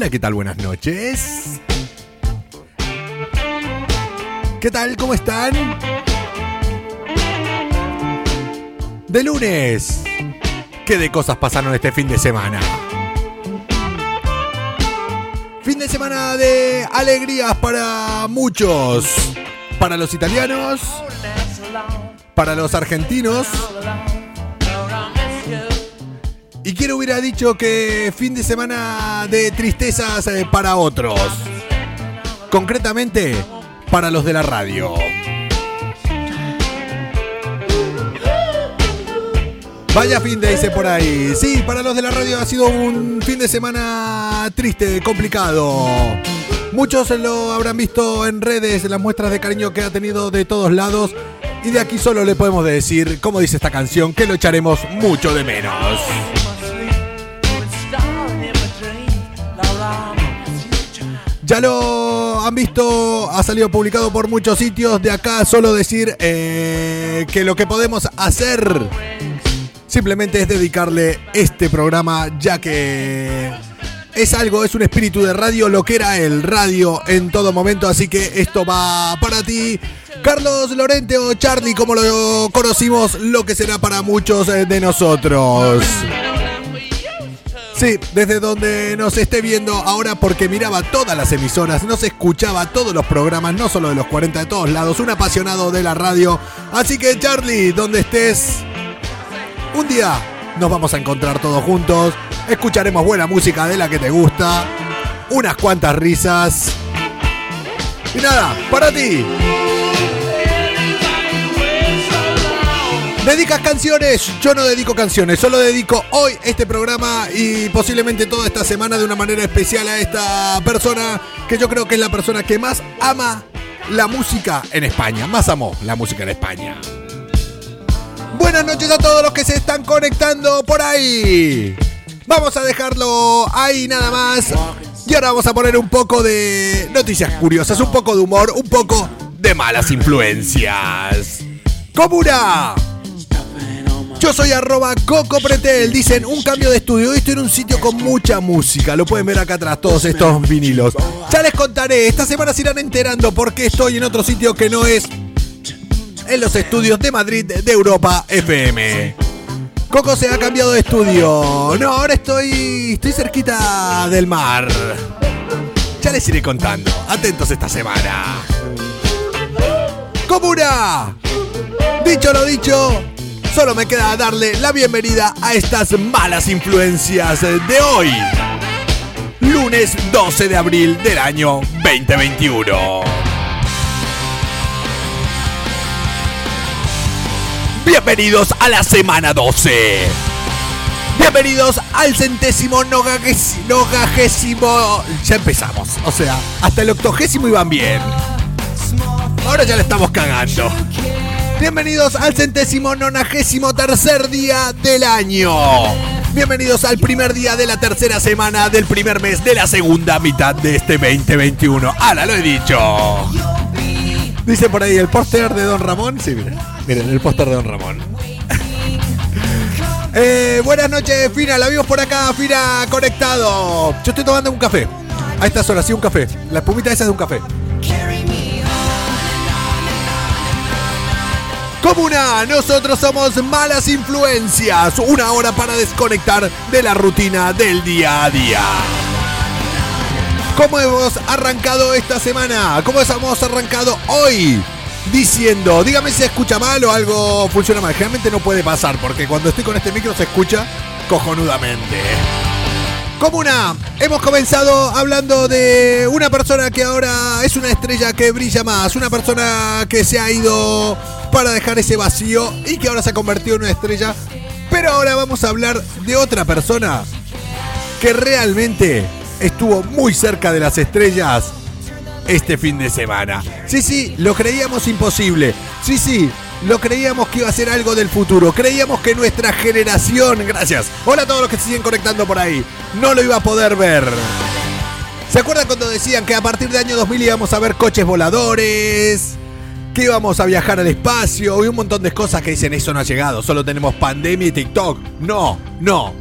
Hola, ¿qué tal? Buenas noches. ¿Qué tal? ¿Cómo están? De lunes. ¿Qué de cosas pasaron este fin de semana? Fin de semana de alegrías para muchos. Para los italianos. Para los argentinos. Y quiero hubiera dicho que fin de semana de tristezas eh, para otros. Concretamente, para los de la radio. Vaya fin de dice por ahí. Sí, para los de la radio ha sido un fin de semana triste, complicado. Muchos lo habrán visto en redes, las muestras de cariño que ha tenido de todos lados. Y de aquí solo le podemos decir, como dice esta canción, que lo echaremos mucho de menos. Ya lo han visto, ha salido publicado por muchos sitios. De acá solo decir eh, que lo que podemos hacer simplemente es dedicarle este programa, ya que es algo, es un espíritu de radio, lo que era el radio en todo momento. Así que esto va para ti, Carlos Lorente o Charlie, como lo conocimos, lo que será para muchos eh, de nosotros. Sí, desde donde nos esté viendo ahora porque miraba todas las emisoras, nos escuchaba todos los programas, no solo de los 40 de todos lados, un apasionado de la radio. Así que Charlie, donde estés, un día nos vamos a encontrar todos juntos, escucharemos buena música de la que te gusta, unas cuantas risas. Y nada, para ti. ¿Dedicas canciones? Yo no dedico canciones, solo dedico hoy este programa y posiblemente toda esta semana de una manera especial a esta persona que yo creo que es la persona que más ama la música en España, más amó la música en España. Buenas noches a todos los que se están conectando por ahí. Vamos a dejarlo ahí nada más. Y ahora vamos a poner un poco de noticias curiosas, un poco de humor, un poco de malas influencias. ¡Comuna! Yo soy arroba Coco Pretel. Dicen un cambio de estudio. Estoy en un sitio con mucha música. Lo pueden ver acá atrás, todos estos vinilos. Ya les contaré. Esta semana se irán enterando por qué estoy en otro sitio que no es en los estudios de Madrid de Europa FM. Coco se ha cambiado de estudio. No, ahora estoy. estoy cerquita del mar. Ya les iré contando. Atentos esta semana. ¡Comuna! Dicho lo dicho, solo me queda darle la bienvenida a estas malas influencias de hoy. Lunes 12 de abril del año 2021. Bienvenidos a la semana 12. Bienvenidos al centésimo nogagésimo. Ya empezamos. O sea, hasta el octogésimo iban bien. Ahora ya le estamos cagando. Bienvenidos al centésimo nonagésimo tercer día del año. Bienvenidos al primer día de la tercera semana del primer mes de la segunda mitad de este 2021. ¡Hala, lo he dicho! Dice por ahí el póster de Don Ramón. Sí, miren, miren el póster de Don Ramón. Eh, buenas noches, Fina. La vimos por acá, Fina, conectado. Yo estoy tomando un café. A estas horas, sí, un café. La espumita esa es de un café. Comuna, nosotros somos malas influencias. Una hora para desconectar de la rutina del día a día. ¿Cómo hemos arrancado esta semana? ¿Cómo hemos arrancado hoy? Diciendo, dígame si se escucha mal o algo funciona mal. Generalmente no puede pasar porque cuando estoy con este micro se escucha cojonudamente. Comuna, hemos comenzado hablando de una persona que ahora es una estrella que brilla más, una persona que se ha ido para dejar ese vacío y que ahora se ha convertido en una estrella. Pero ahora vamos a hablar de otra persona que realmente estuvo muy cerca de las estrellas este fin de semana. Sí, sí, lo creíamos imposible. Sí, sí, lo creíamos que iba a ser algo del futuro. Creíamos que nuestra generación, gracias. Hola a todos los que se siguen conectando por ahí. No lo iba a poder ver. ¿Se acuerdan cuando decían que a partir de año 2000 íbamos a ver coches voladores? Que íbamos a viajar al espacio y un montón de cosas que dicen eso no ha llegado, solo tenemos pandemia y TikTok. No, no.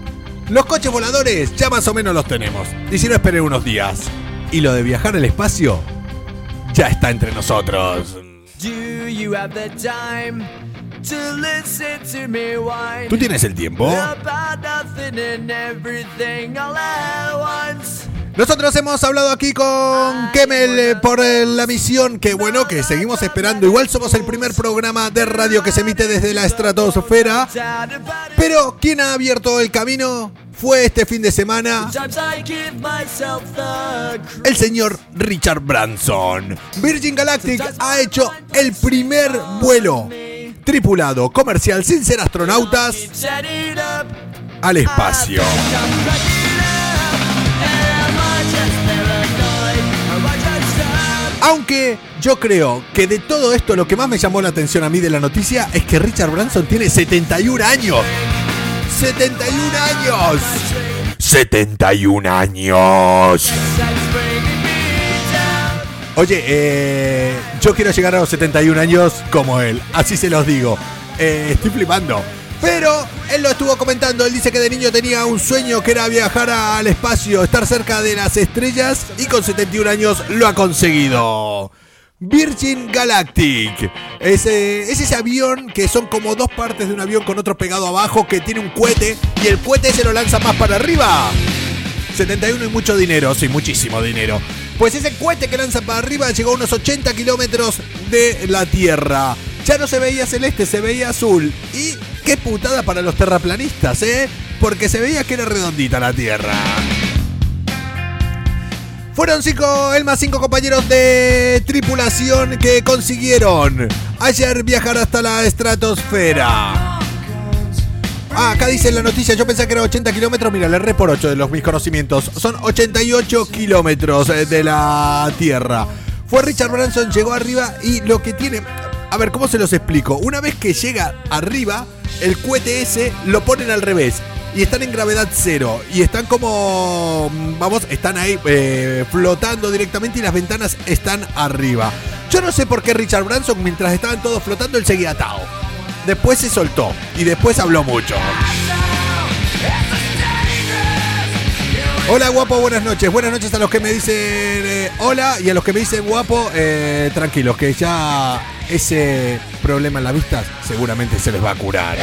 Los coches voladores ya más o menos los tenemos. Y si no, esperen unos días. Y lo de viajar al espacio ya está entre nosotros. ¿Tú tienes el tiempo? Nosotros hemos hablado aquí con Kemel eh, por eh, la misión que bueno, que seguimos esperando. Igual somos el primer programa de radio que se emite desde la estratosfera. Pero quien ha abierto el camino fue este fin de semana el señor Richard Branson. Virgin Galactic ha hecho el primer vuelo tripulado comercial sin ser astronautas al espacio. Aunque yo creo que de todo esto lo que más me llamó la atención a mí de la noticia es que Richard Branson tiene 71 años. 71 años. 71 años. Oye, eh, yo quiero llegar a los 71 años como él, así se los digo. Eh, estoy flipando. Pero él lo estuvo comentando, él dice que de niño tenía un sueño que era viajar al espacio, estar cerca de las estrellas y con 71 años lo ha conseguido. Virgin Galactic. Es, es, ese avión que son como dos partes de un avión con otro pegado abajo que tiene un cohete y el cohete se lo lanza más para arriba. 71 y mucho dinero, sí, muchísimo dinero. Pues ese cohete que lanza para arriba llegó a unos 80 kilómetros de la Tierra. Ya no se veía celeste, se veía azul. Y qué putada para los terraplanistas, ¿eh? Porque se veía que era redondita la Tierra. Fueron cinco, el más cinco compañeros de tripulación que consiguieron ayer viajar hasta la estratosfera. Ah, acá dice la noticia, yo pensé que era 80 kilómetros, mira, le erré por 8 de los mis conocimientos. Son 88 kilómetros eh, de la Tierra. Fue Richard Branson, llegó arriba y lo que tiene... A ver, ¿cómo se los explico? Una vez que llega arriba, el cohete ese lo ponen al revés. Y están en gravedad cero. Y están como. Vamos, están ahí eh, flotando directamente y las ventanas están arriba. Yo no sé por qué Richard Branson, mientras estaban todos flotando, él seguía atado. Después se soltó. Y después habló mucho. Hola guapo, buenas noches. Buenas noches a los que me dicen eh, hola y a los que me dicen guapo, eh, tranquilos, que ya ese problema en la vista seguramente se les va a curar.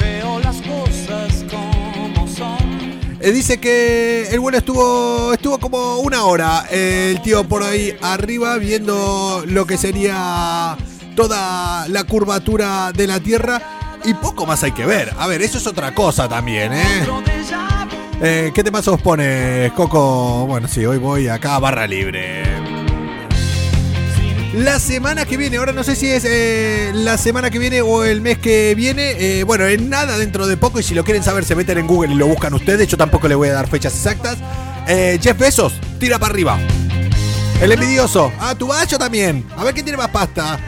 Veo las cosas como son. Eh, dice que el vuelo estuvo estuvo como una hora. el tío por ahí arriba viendo lo que sería toda la curvatura de la Tierra y poco más hay que ver. A ver, eso es otra cosa también, ¿eh? Eh, ¿Qué temas os pone, Coco? Bueno, sí, hoy voy acá a barra libre. La semana que viene, ahora no sé si es eh, la semana que viene o el mes que viene. Eh, bueno, en nada dentro de poco. Y si lo quieren saber, se meten en Google y lo buscan ustedes. Yo tampoco le voy a dar fechas exactas. Jeff Bezos, tira para arriba. El envidioso. Ah, tu yo también. A ver quién tiene más pasta.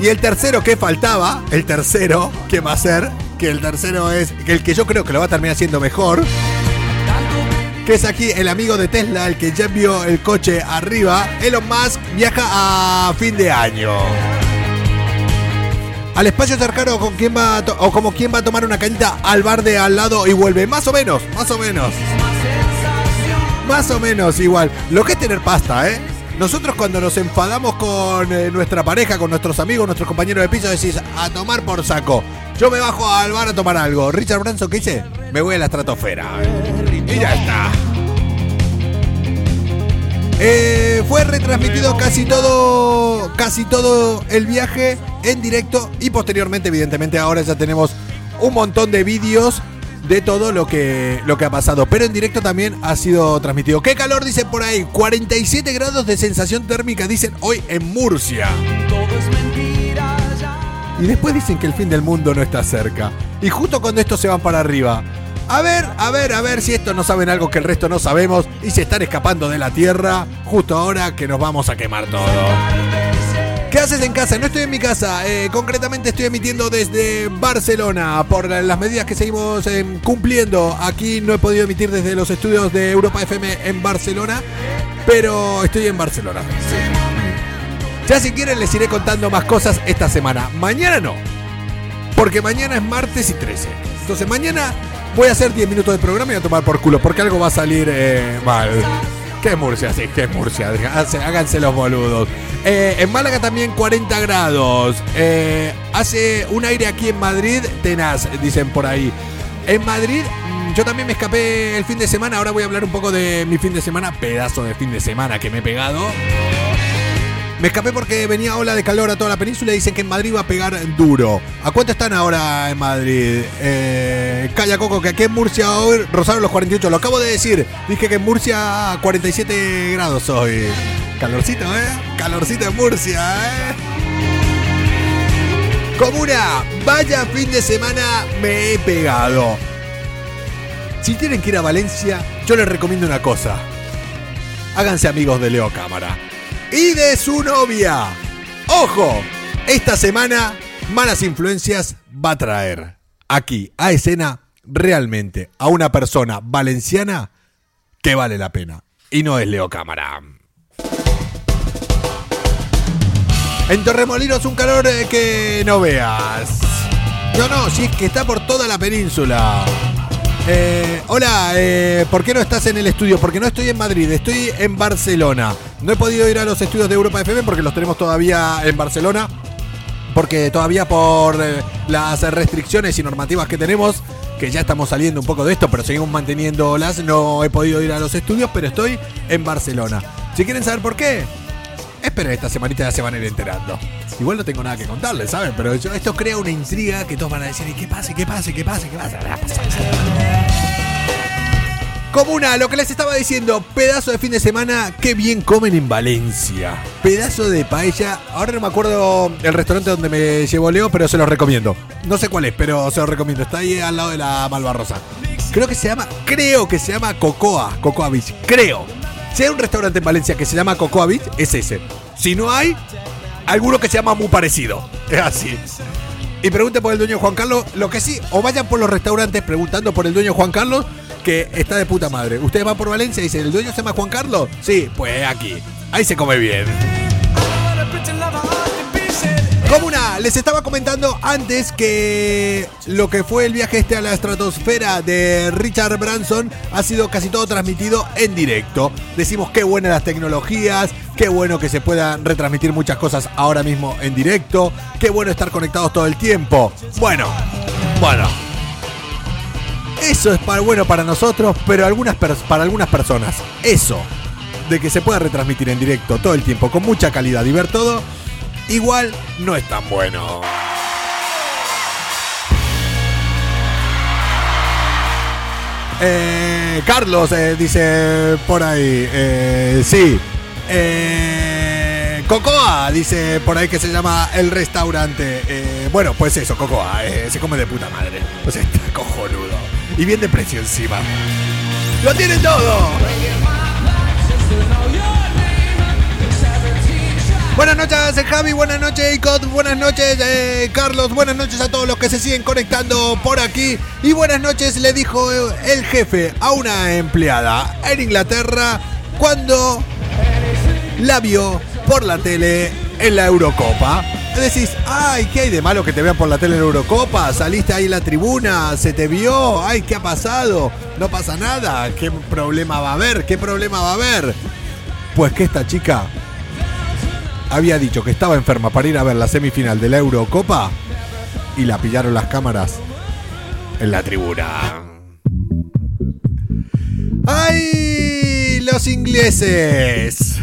Y el tercero que faltaba, el tercero, ¿qué va a ser? Que el tercero es el que yo creo que lo va a terminar haciendo mejor que es aquí el amigo de Tesla, el que ya envió el coche arriba. Elon Musk viaja a fin de año. Al espacio cercano con va o como quien va a tomar una cañita al bar de al lado y vuelve. Más o menos, más o menos. Más o menos igual. Lo que es tener pasta, ¿eh? Nosotros cuando nos enfadamos con eh, nuestra pareja, con nuestros amigos, nuestros compañeros de piso, decís a tomar por saco. Yo me bajo al bar a tomar algo. Richard Branson, ¿qué hice? Me voy a la estratosfera. Y ya está. Eh, fue retransmitido casi todo, casi todo el viaje en directo y posteriormente, evidentemente, ahora ya tenemos un montón de vídeos de todo lo que, lo que ha pasado. Pero en directo también ha sido transmitido. ¿Qué calor dicen por ahí? 47 grados de sensación térmica dicen hoy en Murcia. Y después dicen que el fin del mundo no está cerca. Y justo cuando estos se van para arriba. A ver, a ver, a ver si estos no saben algo que el resto no sabemos y se están escapando de la Tierra justo ahora que nos vamos a quemar todo. ¿Qué haces en casa? No estoy en mi casa, eh, concretamente estoy emitiendo desde Barcelona por las medidas que seguimos eh, cumpliendo. Aquí no he podido emitir desde los estudios de Europa FM en Barcelona, pero estoy en Barcelona. Ya si quieren les iré contando más cosas esta semana. Mañana no, porque mañana es martes y 13. Entonces mañana voy a hacer 10 minutos de programa y a tomar por culo, porque algo va a salir eh, mal. ¿Qué Murcia? Sí, ¿qué Murcia? Háganse los boludos. Eh, en Málaga también 40 grados. Eh, hace un aire aquí en Madrid tenaz, dicen por ahí. En Madrid mm, yo también me escapé el fin de semana. Ahora voy a hablar un poco de mi fin de semana. Pedazo de fin de semana que me he pegado. Me escapé porque venía ola de calor a toda la península y dicen que en Madrid va a pegar duro. ¿A cuánto están ahora en Madrid? Eh, calla Coco, que aquí en Murcia hoy rozaron los 48. Lo acabo de decir. Dije que en Murcia 47 grados hoy. Calorcito, ¿eh? Calorcito en Murcia, ¿eh? Comuna, vaya fin de semana me he pegado. Si tienen que ir a Valencia, yo les recomiendo una cosa. Háganse amigos de Leo Cámara y de su novia. Ojo, esta semana Malas Influencias va a traer aquí a escena realmente a una persona valenciana que vale la pena. Y no es Leo Cámara. En Torremolinos un calor eh, que no veas. No, no, si es que está por toda la península. Eh, hola, eh, ¿por qué no estás en el estudio? Porque no estoy en Madrid, estoy en Barcelona. No he podido ir a los estudios de Europa FM porque los tenemos todavía en Barcelona. Porque todavía por eh, las restricciones y normativas que tenemos, que ya estamos saliendo un poco de esto, pero seguimos manteniéndolas, no he podido ir a los estudios, pero estoy en Barcelona. Si quieren saber por qué, esperen esta semanita ya se van a ir enterando. Igual no tengo nada que contarles, ¿saben? Pero esto crea una intriga que todos van a decir, ¿qué pasa? ¿Qué pasa? ¿Qué pasa? ¿Qué pasa? Comuna, lo que les estaba diciendo, pedazo de fin de semana, qué bien comen en Valencia. Pedazo de paella. Ahora no me acuerdo el restaurante donde me llevó Leo, pero se los recomiendo. No sé cuál es, pero se los recomiendo. Está ahí al lado de la Malvarrosa. Creo que se llama, creo que se llama Cocoa, Cocoa Beach. Creo. Si hay un restaurante en Valencia que se llama Cocoa Beach, es ese. Si no hay, alguno que se llama muy parecido. Es así. Y pregunte por el dueño Juan Carlos. Lo que sí, o vayan por los restaurantes preguntando por el dueño Juan Carlos que está de puta madre. Ustedes van por Valencia y dicen, ¿el dueño se llama Juan Carlos? Sí, pues aquí. Ahí se come bien. Comuna, les estaba comentando antes que lo que fue el viaje este a la estratosfera de Richard Branson ha sido casi todo transmitido en directo. Decimos qué buenas las tecnologías, qué bueno que se puedan retransmitir muchas cosas ahora mismo en directo, qué bueno estar conectados todo el tiempo. Bueno, bueno, eso es para, bueno para nosotros, pero para algunas personas, eso de que se pueda retransmitir en directo todo el tiempo con mucha calidad y ver todo, igual no es tan bueno. Eh, Carlos eh, dice por ahí, eh, sí. Cocoa dice por ahí que se llama el restaurante. bueno, pues eso, Cocoa, se come de puta madre. O sea, está cojonudo y bien de precio encima. ¡Lo tienen todo! Buenas noches Javi, buenas noches Icot, buenas noches eh, Carlos, buenas noches a todos los que se siguen conectando por aquí y buenas noches le dijo el jefe a una empleada en Inglaterra cuando la vio por la tele en la Eurocopa decís, ay, ¿qué hay de malo que te vean por la tele en Eurocopa? Saliste ahí en la tribuna, se te vio, ay, ¿qué ha pasado? No pasa nada, ¿qué problema va a haber? ¿Qué problema va a haber? Pues que esta chica había dicho que estaba enferma para ir a ver la semifinal de la Eurocopa y la pillaron las cámaras en la tribuna. ¡Ay! Los ingleses.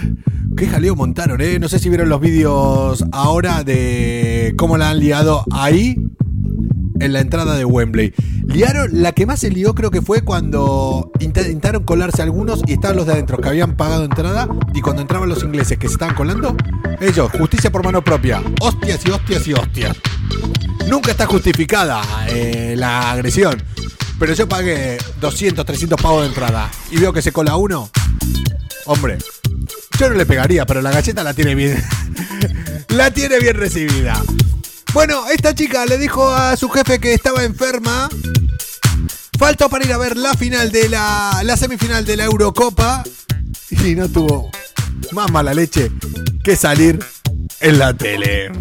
Qué jaleo montaron, ¿eh? No sé si vieron los vídeos ahora de cómo la han liado ahí en la entrada de Wembley. Liaron, la que más se lió creo que fue cuando intentaron colarse algunos y estaban los de adentro que habían pagado entrada y cuando entraban los ingleses que se estaban colando, ellos, justicia por mano propia, hostias y hostias y hostias. Nunca está justificada eh, la agresión, pero yo pagué 200, 300 pavos de entrada y veo que se cola uno. Hombre, yo no le pegaría, pero la galleta la tiene bien. la tiene bien recibida. Bueno, esta chica le dijo a su jefe que estaba enferma. Faltó para ir a ver la final de la, la semifinal de la Eurocopa. Y no tuvo más mala leche que salir en la tele.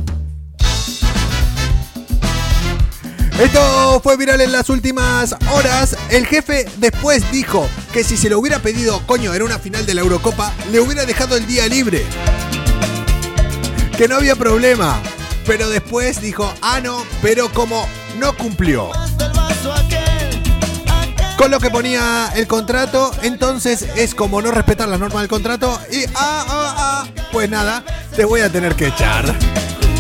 Esto fue viral en las últimas horas. El jefe después dijo que si se lo hubiera pedido, coño, era una final de la Eurocopa, le hubiera dejado el día libre. Que no había problema. Pero después dijo, ah, no, pero como no cumplió con lo que ponía el contrato, entonces es como no respetar las normas del contrato y ah, ah, ah, pues nada, te voy a tener que echar.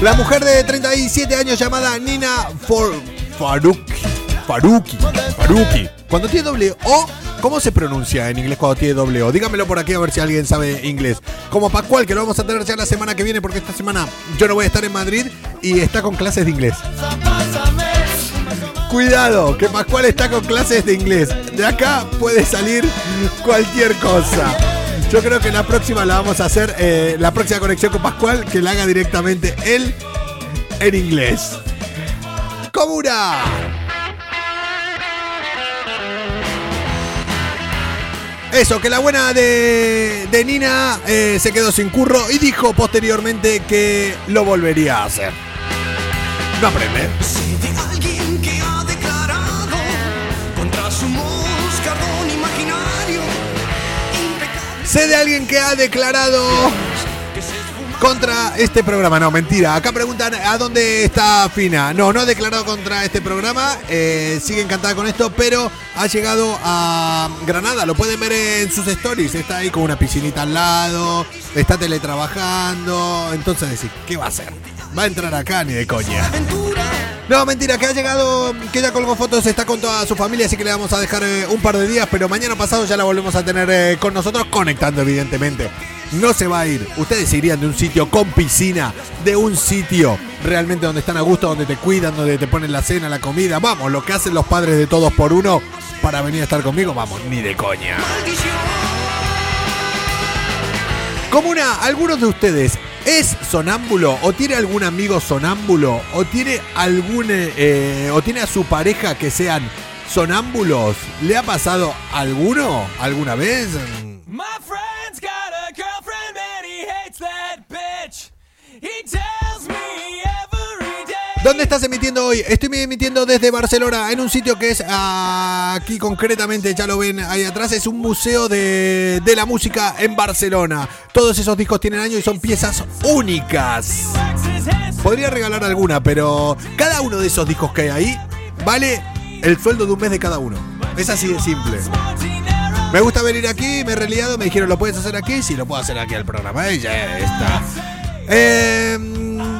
La mujer de 37 años llamada Nina For Faruki. Faruki. Faruki. Cuando tiene doble O, ¿cómo se pronuncia en inglés cuando tiene doble O? Dígamelo por aquí a ver si alguien sabe inglés. Como Pascual, que lo vamos a tener ya la semana que viene, porque esta semana yo no voy a estar en Madrid y está con clases de inglés. Cuidado, que Pascual está con clases de inglés. De acá puede salir cualquier cosa. Yo creo que la próxima la vamos a hacer, eh, la próxima conexión con Pascual, que la haga directamente él en inglés. Comuna. Eso, que la buena de, de Nina eh, se quedó sin curro y dijo posteriormente que lo volvería a hacer. No aprende. Sé de alguien que ha declarado contra este programa. No, mentira. Acá preguntan a dónde está Fina. No, no ha declarado contra este programa. Eh, sigue encantada con esto, pero ha llegado a Granada. Lo pueden ver en sus stories. Está ahí con una piscinita al lado. Está teletrabajando. Entonces decir, ¿qué va a hacer? Va a entrar acá ni de coña. No, mentira, que ha llegado, que ya colgó fotos, está con toda su familia, así que le vamos a dejar eh, un par de días, pero mañana pasado ya la volvemos a tener eh, con nosotros, conectando evidentemente. No se va a ir. Ustedes irían de un sitio con piscina, de un sitio realmente donde están a gusto, donde te cuidan, donde te ponen la cena, la comida. Vamos, lo que hacen los padres de todos por uno para venir a estar conmigo, vamos, ni de coña. Comuna, algunos de ustedes ¿Es sonámbulo o tiene algún amigo sonámbulo o tiene algún eh, o tiene a su pareja que sean sonámbulos? ¿Le ha pasado alguno alguna vez? My friend's got ¿Dónde estás emitiendo hoy? Estoy emitiendo desde Barcelona, en un sitio que es aquí concretamente, ya lo ven ahí atrás, es un museo de, la música en Barcelona. Todos esos discos tienen años y son piezas únicas. Podría regalar alguna, pero cada uno de esos discos que hay ahí vale el sueldo de un mes de cada uno. Es así de simple. Me gusta venir aquí, me he reliado, me dijeron, ¿lo puedes hacer aquí? Sí, lo puedo hacer aquí al programa. Y ya está. Eh,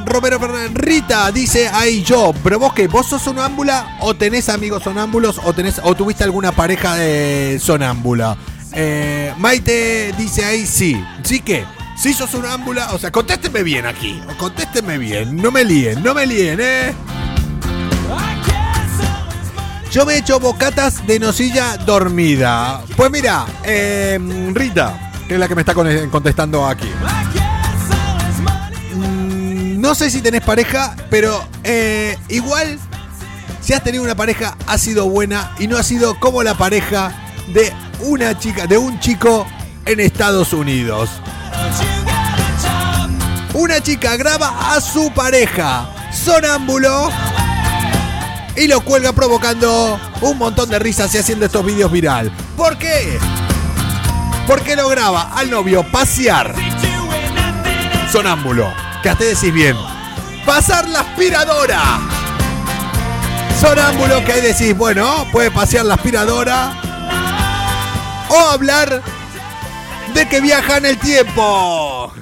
Romero Fernández. Rita dice ahí yo, pero vos que vos sos sonámbula o tenés amigos sonámbulos o tenés o tuviste alguna pareja de sonámbula. Eh, Maite dice ahí sí. ¿Sí que? Si sos sonámbula, o sea, contésteme bien aquí. Contésteme bien. No me líen, no me líen, eh. Yo me he hecho bocatas de nocilla dormida. Pues mira, eh, Rita, que es la que me está contestando aquí. No sé si tenés pareja, pero eh, igual, si has tenido una pareja, ha sido buena y no ha sido como la pareja de una chica, de un chico en Estados Unidos. Una chica graba a su pareja sonámbulo y lo cuelga provocando un montón de risas y haciendo estos vídeos viral. ¿Por qué? Porque lo graba al novio pasear sonámbulo hasta decís bien. Pasar la aspiradora. Sonámbulo que ahí decís, bueno, puede pasear la aspiradora. O hablar de que viaja en el tiempo.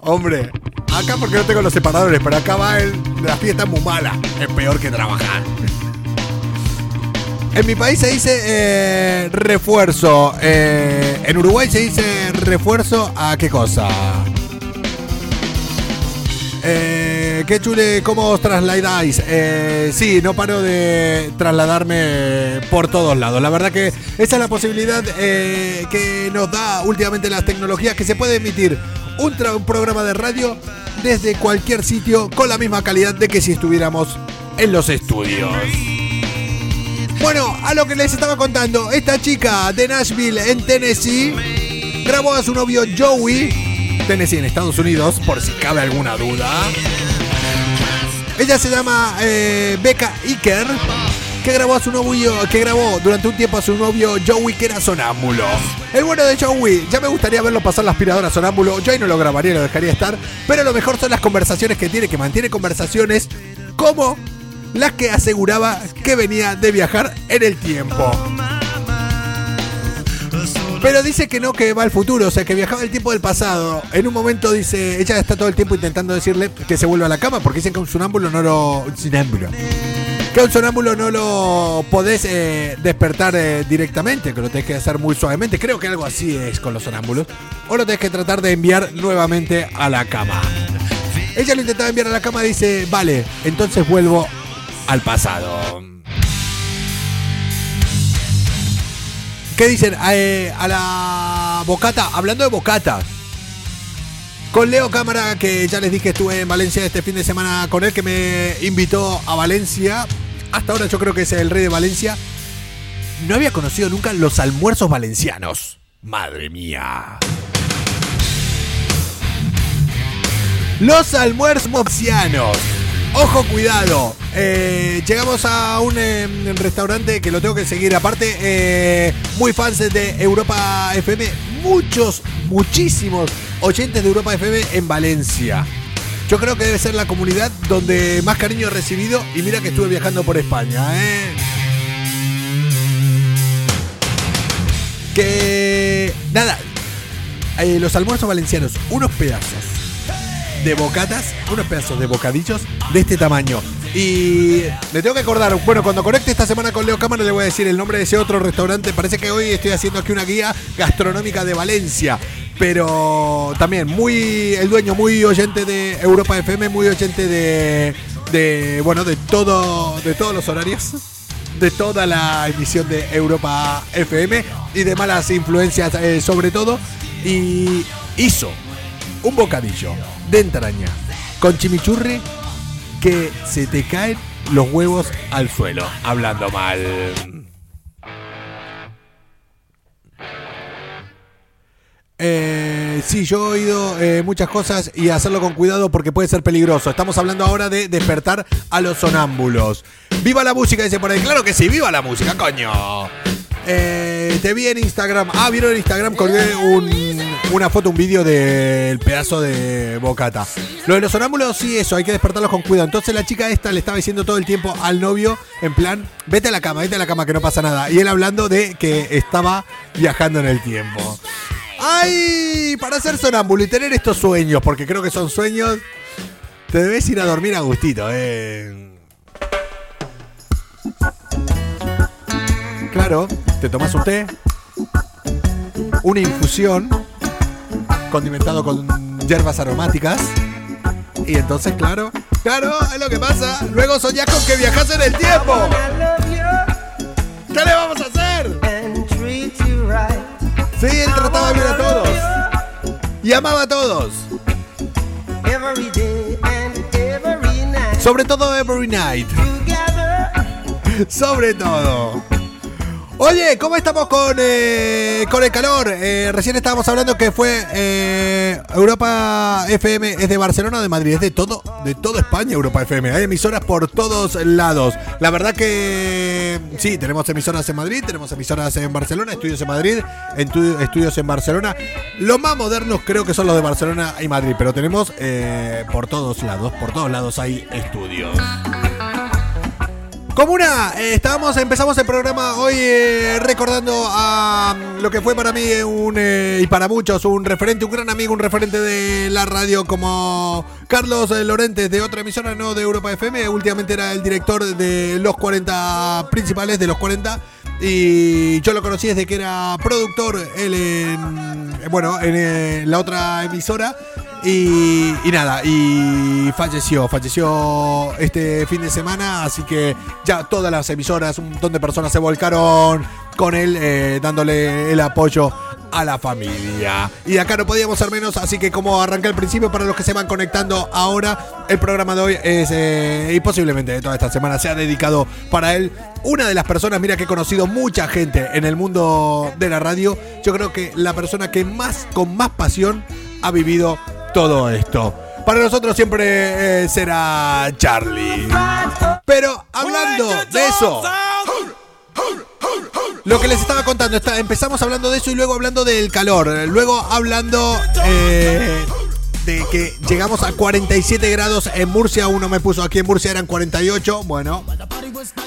Hombre, acá porque no tengo los separadores, pero acá va el. La fiesta muy mala. Es peor que trabajar. En mi país se dice eh, refuerzo. Eh, en Uruguay se dice refuerzo a qué cosa. Eh, qué chule, ¿cómo os trasladáis? Eh, sí, no paro de trasladarme por todos lados. La verdad que esa es la posibilidad eh, que nos da últimamente las tecnologías, que se puede emitir un, un programa de radio desde cualquier sitio con la misma calidad de que si estuviéramos en los estudios. Bueno, a lo que les estaba contando, esta chica de Nashville en Tennessee grabó a su novio Joey Tennessee en Estados Unidos, por si cabe alguna duda. Ella se llama eh, Becca Iker, que grabó a su novio, que grabó durante un tiempo a su novio Joey, que era sonámbulo. El bueno de Joey, ya me gustaría verlo pasar la aspiradora sonámbulo. Yo ahí no lo grabaría, lo dejaría estar. Pero lo mejor son las conversaciones que tiene, que mantiene conversaciones como las que aseguraba que venía de viajar en el tiempo. Pero dice que no, que va al futuro, o sea, que viajaba el tiempo del pasado. En un momento dice, ella está todo el tiempo intentando decirle que se vuelva a la cama, porque dicen que un sonámbulo no lo... Un sonámbulo. Que un sonámbulo no lo podés eh, despertar eh, directamente, que lo tenés que hacer muy suavemente. Creo que algo así es con los sonámbulos. O lo tenés que tratar de enviar nuevamente a la cama. Ella lo intentaba enviar a la cama dice, vale, entonces vuelvo al pasado. ¿Qué dicen? Eh, a la bocata, hablando de bocata. Con Leo Cámara, que ya les dije estuve en Valencia este fin de semana con él, que me invitó a Valencia. Hasta ahora yo creo que es el rey de Valencia. No había conocido nunca los almuerzos valencianos. Madre mía. Los almuerzos valencianos. Ojo, cuidado. Eh, llegamos a un em, restaurante que lo tengo que seguir. Aparte, eh, muy fans de Europa FM. Muchos, muchísimos oyentes de Europa FM en Valencia. Yo creo que debe ser la comunidad donde más cariño he recibido. Y mira que estuve viajando por España, ¿eh? Que. Nada. Los almuerzos valencianos, unos pedazos de bocatas, unos pedazos de bocadillos de este tamaño. Y le tengo que acordar, bueno, cuando conecte esta semana con Leo Cámara le voy a decir el nombre de ese otro restaurante. Parece que hoy estoy haciendo aquí una guía gastronómica de Valencia. Pero también muy, el dueño muy oyente de Europa FM, muy oyente de, de bueno, de todo, de todos los horarios de toda la emisión de Europa FM y de malas influencias eh, sobre todo y hizo un bocadillo de entraña con chimichurri que se te caen los huevos al suelo, hablando mal. Eh, sí, yo he oído eh, muchas cosas y hacerlo con cuidado porque puede ser peligroso. Estamos hablando ahora de despertar a los sonámbulos. ¡Viva la música! Dice por ahí. Claro que sí, viva la música, coño. Eh, te vi en Instagram. Ah, vieron en Instagram, colgué una foto, un vídeo del pedazo de bocata. Lo de los sonámbulos, sí, eso, hay que despertarlos con cuidado. Entonces la chica esta le estaba diciendo todo el tiempo al novio, en plan, vete a la cama, vete a la cama, que no pasa nada. Y él hablando de que estaba viajando en el tiempo. ¡Ay! Para ser sonámbulo y tener estos sueños, porque creo que son sueños, te debes ir a dormir a gustito, eh. Claro, te tomas un té, una infusión condimentado con hierbas aromáticas. Y entonces, claro, claro, es lo que pasa. Luego soñás con que viajas en el tiempo. ¿Qué le vamos a hacer? Sí, él trataba bien a todos. Y amaba a todos. Sobre todo every night. Sobre todo. Oye, ¿cómo estamos con, eh, con el calor? Eh, recién estábamos hablando que fue eh, Europa FM, es de Barcelona o de Madrid, es de todo, de toda España Europa FM. Hay emisoras por todos lados. La verdad que sí, tenemos emisoras en Madrid, tenemos emisoras en Barcelona, estudios en Madrid, estudios en Barcelona. Los más modernos creo que son los de Barcelona y Madrid, pero tenemos por todos lados, por todos lados hay estudios. Comuna, eh, estábamos, empezamos el programa hoy eh, recordando a mm, lo que fue para mí un, eh, y para muchos un referente, un gran amigo, un referente de la radio como Carlos Lorentes de otra emisora, no de Europa FM. Últimamente era el director de los 40 principales, de los 40. Y yo lo conocí desde que era productor, en, bueno, en la otra emisora. Y, nada, y falleció, falleció este fin de semana, así que ya todas las emisoras, un montón de personas se volcaron con él, eh, dándole el apoyo a la familia. Y acá no podíamos ser menos, así que como arranqué al principio, para los que se van conectando ahora, el programa de hoy es, eh, y posiblemente toda esta semana, se ha dedicado para él. Una de las personas, mira que he conocido mucha gente en el mundo de la radio, yo creo que la persona que más, con más pasión, ha vivido todo esto. Para nosotros siempre eh, será Charlie. Pero hablando de eso, lo que les estaba contando, está, empezamos hablando de eso y luego hablando del calor, luego hablando eh, de que llegamos a 47 grados en Murcia, uno me puso aquí en Murcia eran 48, bueno,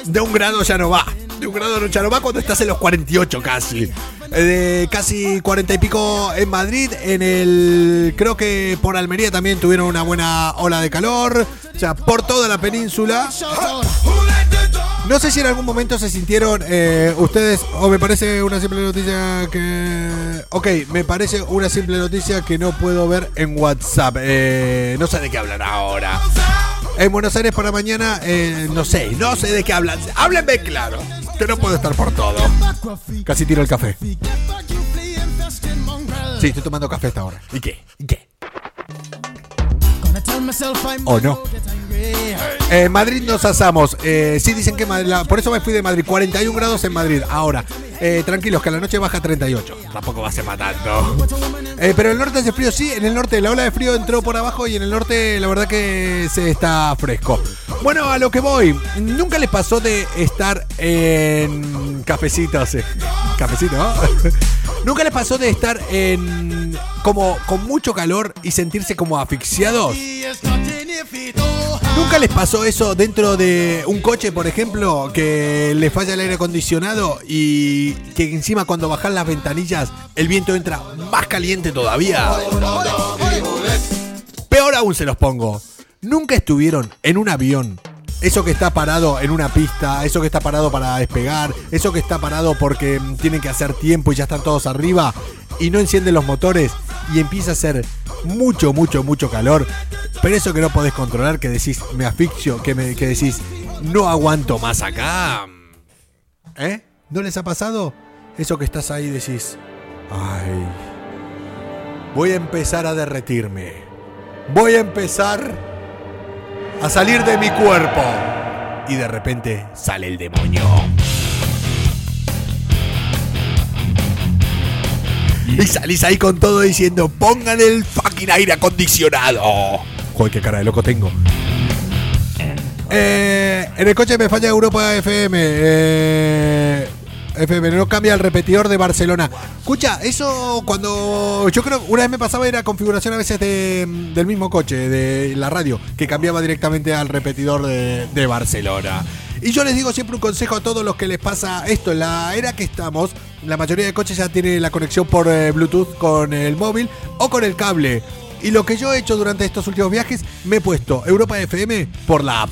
de un grado ya no va, de un grado ya no va cuando estás en los 48 casi. Eh, de casi 40 y pico en Madrid, en el creo que por Almería también tuvieron una buena ola de calor, o sea, por toda la península. No sé si en algún momento se sintieron eh, ustedes, o me parece una simple noticia que... Ok, me parece una simple noticia que no puedo ver en WhatsApp. Eh, no sé de qué hablan ahora. En Buenos Aires para mañana, eh, no sé, no sé de qué hablan. Háblenme claro, que no puedo estar por todo. Casi tiro el café. Sí, estoy tomando café hasta ahora. ¿Y qué? ¿Y qué? ¿O no? En Madrid nos asamos. Eh, sí, dicen que por eso me fui de Madrid. 41 grados en Madrid. Ahora, eh, tranquilos, que a la noche baja 38. Tampoco va a ser matando. Eh, pero el norte hace frío, sí. En el norte la ola de frío entró por abajo y en el norte la verdad que se está fresco. Bueno, a lo que voy. ¿Nunca les pasó de estar en cafecitos? Cafecito, ¿no? ¿Nunca les pasó de estar en como con mucho calor y sentirse como asfixiados? ¿Nunca les pasó eso dentro de un coche, por ejemplo, que le falla el aire acondicionado y que encima cuando bajan las ventanillas el viento entra más caliente todavía? Peor aún se los pongo. ¿Nunca estuvieron en un avión eso que está parado en una pista, eso que está parado para despegar, eso que está parado porque mm, tienen que hacer tiempo y ya están todos arriba y no encienden los motores y empieza a hacer mucho, mucho, mucho calor. Pero eso que no podés controlar, que decís, me asfixio, que, me, que decís, no aguanto más acá. ¿Eh? ¿No les ha pasado? Eso que estás ahí decís, ay, voy a empezar a derretirme. Voy a empezar a salir de mi cuerpo. Y de repente sale el demonio. Y salís ahí con todo diciendo, pongan el fucking aire acondicionado. Joder, qué cara de loco tengo. Eh, en el coche me falla Europa FM. Eh, FM, no cambia el repetidor de Barcelona. Escucha, eso cuando. Yo creo una vez me pasaba era configuración a veces del mismo coche, de la radio, que cambiaba directamente al repetidor de, Barcelona. Y yo les digo siempre un consejo a todos los que les pasa esto. En la era que estamos, la mayoría de coches ya tiene la conexión por eh, Bluetooth con el móvil o con el cable. Y lo que yo he hecho durante estos últimos viajes, me he puesto Europa FM por la app.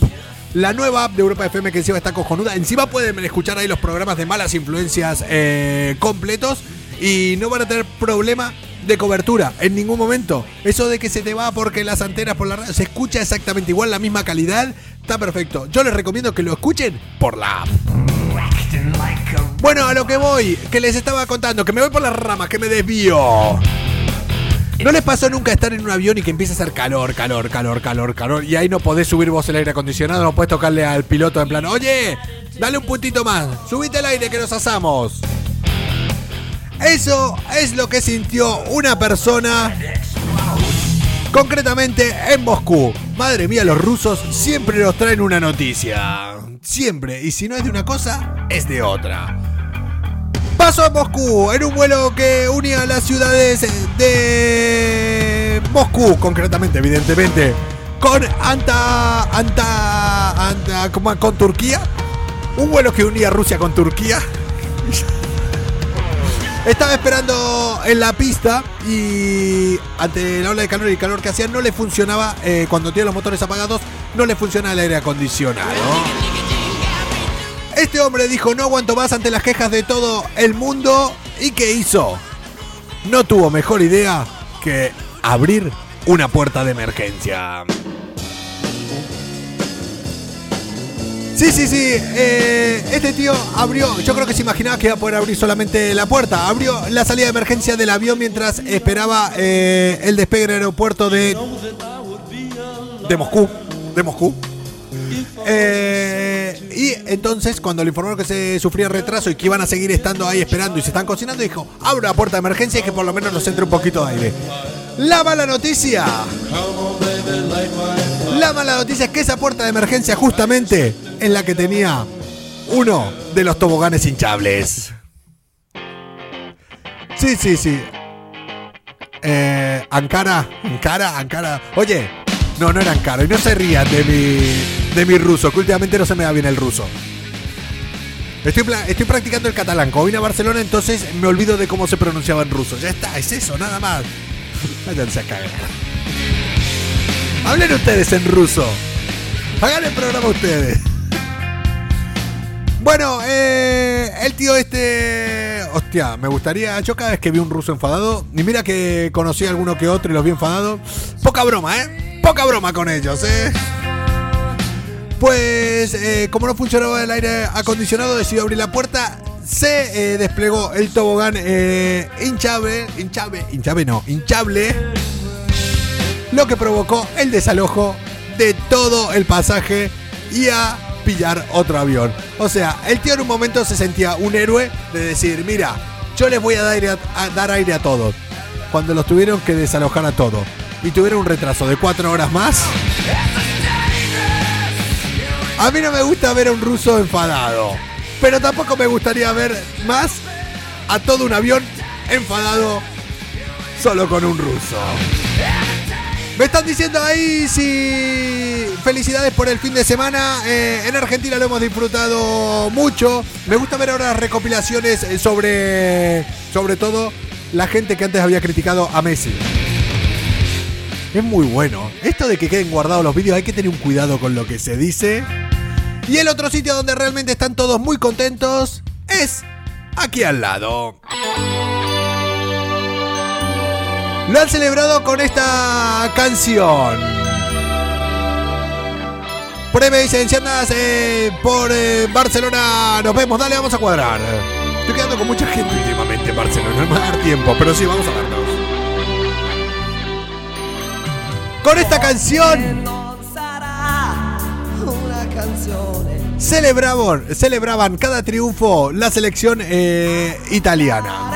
La nueva app de Europa FM que encima está cojonuda. Encima pueden escuchar ahí los programas de malas influencias eh, completos y no van a tener problema de cobertura en ningún momento. Eso de que se te va porque las antenas por la radio se escucha exactamente igual, la misma calidad, está perfecto. Yo les recomiendo que lo escuchen por la app. Bueno, a lo que voy, que les estaba contando, que me voy por las ramas, que me desvío. ¿No les pasó nunca estar en un avión y que empieza a hacer calor, calor, calor, calor, calor? Y ahí no podés subir vos el aire acondicionado, no podés tocarle al piloto en plan, oye, dale un puntito más, subite el aire que nos asamos. Eso es lo que sintió una persona, concretamente en Moscú. Madre mía, los rusos siempre nos traen una noticia. Siempre. Y si no es de una cosa, es de otra. Paso a Moscú en un vuelo que unía las ciudades de Moscú, concretamente, evidentemente, con Anta, Anta, Anta, con Turquía. Un vuelo que unía Rusia con Turquía. Estaba esperando en la pista y ante la ola de calor y el calor que hacía no le funcionaba, eh, cuando tiene los motores apagados, no le funciona el aire acondicionado. Este hombre dijo no aguanto más ante las quejas de todo el mundo y ¿qué hizo? No tuvo mejor idea que abrir una puerta de emergencia. Sí, sí, sí. Eh, este tío abrió. Yo creo que se imaginaba que iba a poder abrir solamente la puerta. Abrió la salida de emergencia del avión mientras esperaba eh, el despegue en el aeropuerto de. de Moscú. De Moscú. Eh, y entonces, cuando le informaron que se sufría retraso y que iban a seguir estando ahí esperando y se están cocinando, dijo: Abre la puerta de emergencia y que por lo menos nos entre un poquito de aire. La mala noticia La mala noticia es que esa puerta de emergencia justamente es la que tenía uno de los toboganes hinchables. Sí, sí, sí. Eh, Ankara, Ankara, Ankara. Oye, no, no era Ankara. Y no se rían de mi, de mi ruso, que últimamente no se me da bien el ruso. Estoy, estoy practicando el catalán. Como vine a Barcelona, entonces me olvido de cómo se pronunciaba en ruso. Ya está, es eso, nada más. Váyanse a cagar. Hablen ustedes en ruso. Hagan el programa ustedes. Bueno, eh, el tío este. Hostia, me gustaría. Yo cada vez que vi un ruso enfadado. Y mira que conocí a alguno que otro y los vi enfadados. Poca broma, ¿eh? Poca broma con ellos, ¿eh? Pues, eh, como no funcionaba el aire acondicionado, decidió abrir la puerta. Se eh, desplegó el tobogán eh, hinchable. Hinchable. Hinchable no, hinchable. Lo que provocó el desalojo de todo el pasaje y a pillar otro avión. O sea, el tío en un momento se sentía un héroe de decir, mira, yo les voy a dar aire a, dar aire a todos. Cuando los tuvieron que desalojar a todo. Y tuvieron un retraso de cuatro horas más. A mí no me gusta ver a un ruso enfadado. Pero tampoco me gustaría ver más a todo un avión enfadado solo con un ruso. Me están diciendo ahí si felicidades por el fin de semana. Eh, en Argentina lo hemos disfrutado mucho. Me gusta ver ahora recopilaciones eh, sobre, sobre todo la gente que antes había criticado a Messi. Es muy bueno. Esto de que queden guardados los vídeos, hay que tener un cuidado con lo que se dice. Y el otro sitio donde realmente están todos muy contentos es aquí al lado. Lo han celebrado con esta canción. Si andas eh, por eh, Barcelona, nos vemos, dale, vamos a cuadrar. Estoy quedando con mucha gente últimamente en Barcelona, no me va a dar tiempo, pero sí, vamos a vernos. Con esta canción celebraban, celebraban cada triunfo la selección eh, italiana.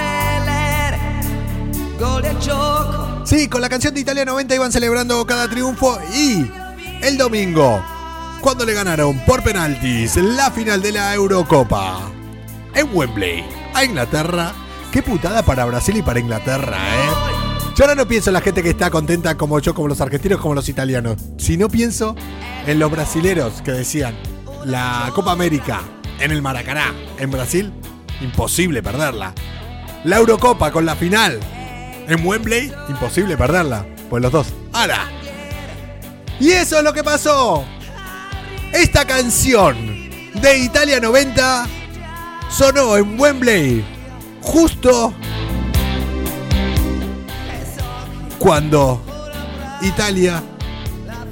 Sí, con la canción de Italia 90 iban celebrando cada triunfo y el domingo, cuando le ganaron por penaltis la final de la Eurocopa en Wembley a Inglaterra, qué putada para Brasil y para Inglaterra, ¿eh? Yo ahora no pienso en la gente que está contenta como yo, como los argentinos, como los italianos, sino pienso en los brasileros que decían, la Copa América en el Maracaná, en Brasil, imposible perderla. La Eurocopa con la final en Wembley, imposible perderla. Pues los dos. ¡Hala! Y eso es lo que pasó. Esta canción de Italia 90 sonó en Wembley justo cuando Italia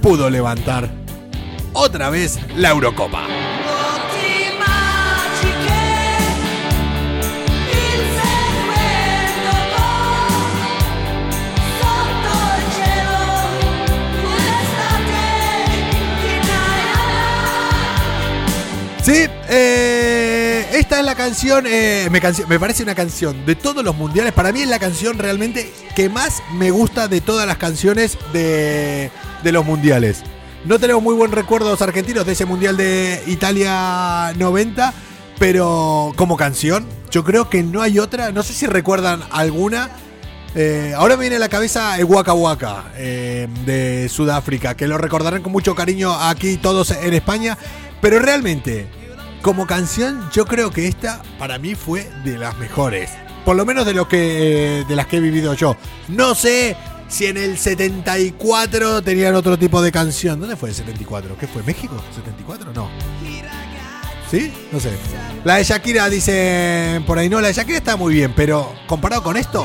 pudo levantar otra vez la Eurocopa. Sí, eh, esta es la canción, eh, me, parece una canción de todos los mundiales. Para mí es la canción realmente que más me gusta de todas las canciones de, los mundiales. No tenemos muy buen recuerdo los argentinos de ese mundial de Italia 90, pero como canción, yo creo que no hay otra. No sé si recuerdan alguna. Eh, ahora me viene a la cabeza el Waka Waka de Sudáfrica, que lo recordarán con mucho cariño aquí todos en España. Pero realmente, como canción, yo creo que esta para mí fue de las mejores. Por lo menos de lo que de las que he vivido yo. No sé si en el 74 tenían otro tipo de canción. ¿Dónde fue el 74? ¿Qué fue? ¿México? ¿74? No. ¿Sí? No sé. La de Shakira dice por ahí no, la de Shakira está muy bien, pero comparado con esto.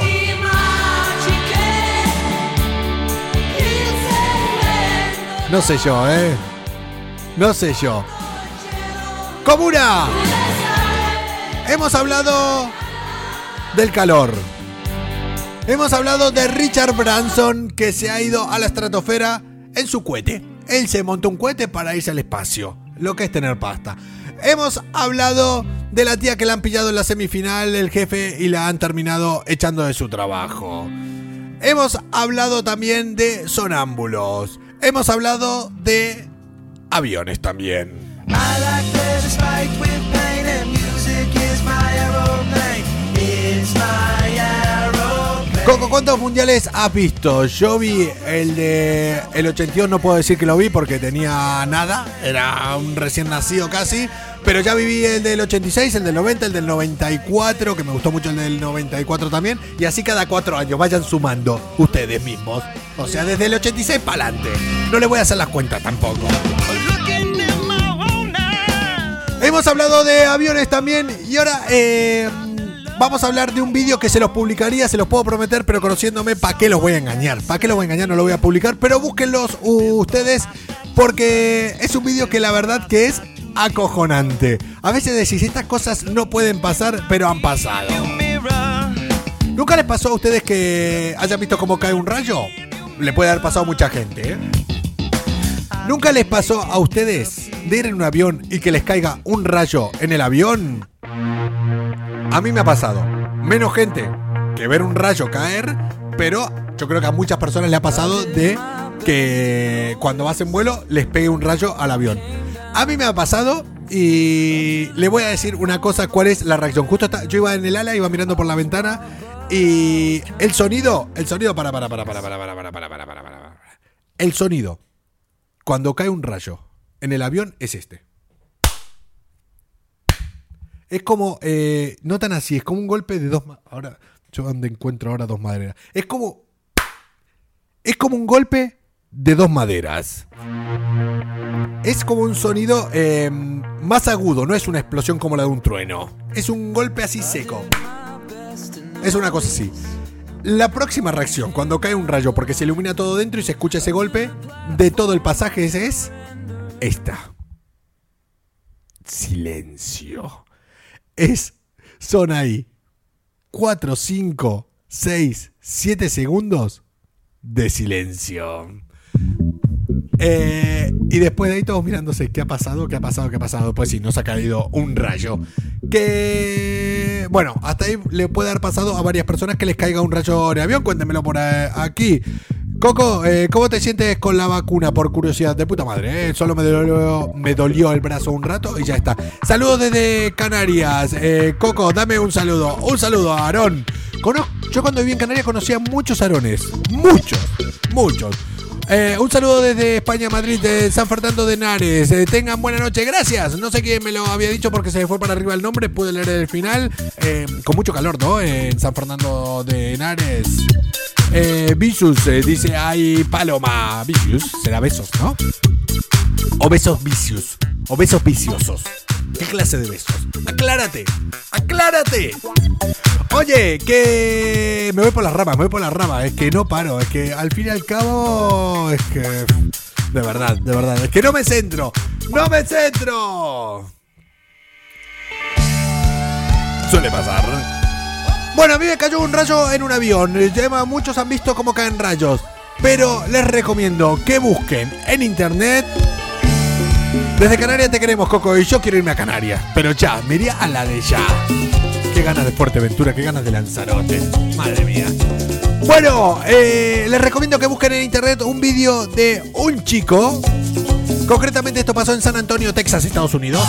No sé yo, ¿eh? No sé yo. Comuna. Hemos hablado del calor. Hemos hablado de Richard Branson que se ha ido a la estratosfera en su cohete. Él se montó un cohete para irse al espacio, lo que es tener pasta. Hemos hablado de la tía que la han pillado en la semifinal, el jefe, y la han terminado echando de su trabajo. Hemos hablado también de sonámbulos. hemos hablado de aviones también. Coco, ¿cuántos mundiales has visto? Yo vi el de el 82, no puedo decir que lo vi porque tenía nada, era un recién nacido casi, pero ya viví el del 86, el del 90, el del 94, que me gustó mucho el del 94 también, y así cada cuatro años, vayan sumando ustedes mismos. O sea, desde el 86 para adelante. No les voy a hacer las cuentas tampoco. Hemos hablado de aviones también y ahora eh, vamos a hablar de un vídeo que se los publicaría, se los puedo prometer, pero conociéndome, ¿para qué los voy a engañar? ¿Para qué los voy a engañar? No lo voy a publicar, pero búsquenlos ustedes porque es un vídeo que la verdad que es acojonante. A veces decís, estas cosas no pueden pasar, pero han pasado. ¿Nunca les pasó a ustedes que hayan visto cómo cae un rayo? Le puede haber pasado a mucha gente, ¿eh? ¿Nunca les pasó a ustedes de ir en un avión y que les caiga un rayo en el avión? A mí me ha pasado. Menos gente que ver un rayo caer, pero yo creo que a muchas personas le ha pasado de que cuando vas en vuelo les pegue un rayo al avión. A mí me ha pasado y le voy a decir una cosa, cuál es la reacción. Justo yo iba en el ala, iba mirando por la ventana y el sonido, el sonido para para para para para para para para para para para. El sonido cuando cae un rayo en el avión es este. Es como, eh, no tan así, es como un golpe de dos... Ahora, yo donde encuentro ahora dos maderas. Es como... Es como un golpe de dos maderas. Es como un sonido eh, más agudo, no es una explosión como la de un trueno. Es un golpe así seco. Es una cosa así. La próxima reacción, cuando cae un rayo porque se ilumina todo dentro y se escucha ese golpe, de todo el pasaje es esta. Silencio. Es, son ahí 4, 5, 6, 7 segundos de silencio. Eh, y después de ahí todos mirándose qué ha pasado, qué ha pasado, qué ha pasado. Pues sí, nos ha caído un rayo. Que bueno, hasta ahí le puede haber pasado a varias personas que les caiga un rayo de avión. Cuéntemelo por aquí. Coco, eh, ¿cómo te sientes con la vacuna? Por curiosidad, de puta madre. ¿eh? Solo me dolió, me dolió, el brazo un rato y ya está. Saludos desde Canarias. Eh, Coco, dame un saludo. Un saludo a Aarón. yo cuando viví en Canarias conocía muchos Aarones. Muchos, muchos. Eh, un saludo desde España, Madrid, de San Fernando de Henares. Eh, tengan buena noche, gracias. No sé quién me lo había dicho porque se fue para arriba el nombre, pude leer el final. Eh, con mucho calor, ¿no? En San Fernando de Henares. Eh, Vicious dice, hay paloma. Vicious, será besos, ¿no? O besos vicios. O besos viciosos. ¿Qué clase de besos? Aclárate. Aclárate. Oye, que me voy por las ramas, me voy por las ramas. Es que no paro. Es que al fin y al cabo. Es que. De verdad, de verdad. Es que no me centro. ¡No me centro! Suele pasar. Bueno, a mí me cayó un rayo en un avión. Muchos han visto cómo caen rayos. Pero les recomiendo que busquen en internet desde Canarias te queremos, Coco, y yo quiero irme a Canarias. Pero ya, me a la de ya. Qué ganas de Fuerteventura, qué ganas de Lanzarote. Madre mía. Bueno, eh, les recomiendo que busquen en internet un vídeo de un chico. Concretamente esto pasó en San Antonio, Texas, Estados Unidos.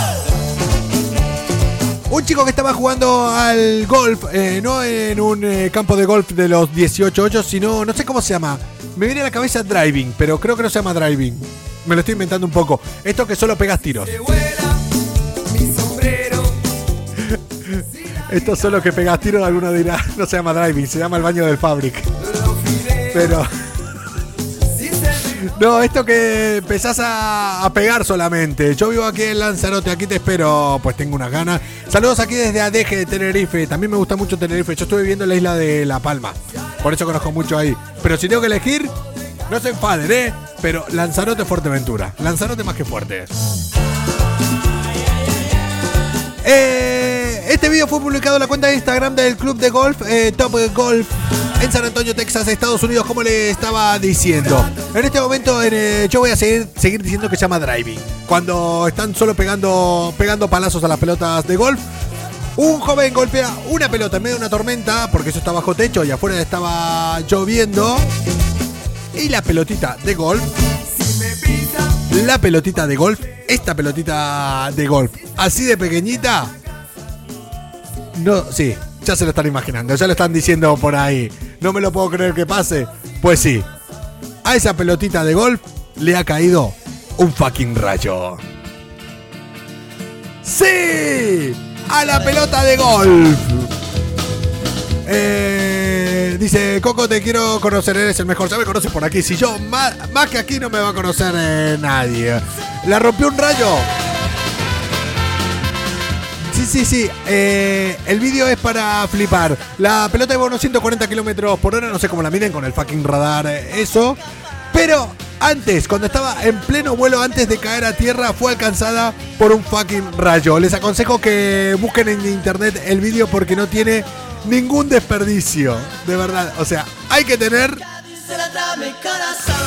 Un chico que estaba jugando al golf, eh, no en un eh, campo de golf de los 18 hoyos, sino, no sé cómo se llama. Me viene a la cabeza driving, pero creo que no se llama driving. Me lo estoy inventando un poco. Esto que solo pegas tiros. Esto solo que pegas tiros, alguno dirá, no se llama driving, se llama el baño del fabric. Pero... No, esto que empezás a, pegar solamente. Yo vivo aquí en Lanzarote, aquí te espero, pues tengo unas ganas. Saludos aquí desde Adeje de Tenerife. También me gusta mucho Tenerife. Yo estuve viviendo en la isla de La Palma. Por eso conozco mucho ahí. Pero si tengo que elegir, no se enfaden, ¿eh? Pero Lanzarote Fuerteventura. Lanzarote más que fuerte. Eh, este video fue publicado en la cuenta de Instagram del club de golf eh, Top Golf en San Antonio, Texas, Estados Unidos, como le estaba diciendo. En este momento eh, yo voy a seguir, seguir diciendo que se llama driving. Cuando están solo pegando, pegando palazos a las pelotas de golf. Un joven golpea una pelota en medio de una tormenta, porque eso está bajo techo y afuera estaba lloviendo. Y la pelotita de golf la pelotita de golf, esta pelotita de golf, así de pequeñita. No, sí, ya se lo están imaginando, ya lo están diciendo por ahí. No me lo puedo creer que pase. Pues sí, a esa pelotita de golf le ha caído un fucking rayo. ¡Sí! ¡A la pelota de golf! Eh, dice, Coco, te quiero conocer, eres el mejor. Ya me conoces por aquí. Si yo, más, más que aquí, no me va a conocer eh, nadie. La rompió un rayo. Sí, sí, sí. Eh, el vídeo es para flipar. La pelota de unos 140 kilómetros por hora. No sé cómo la miden con el fucking radar. eh, Eso. Pero antes, cuando estaba en pleno vuelo antes de caer a tierra, fue alcanzada por un fucking rayo. Les aconsejo que busquen en internet el vídeo porque no tiene ningún desperdicio. De verdad. O sea, hay que tener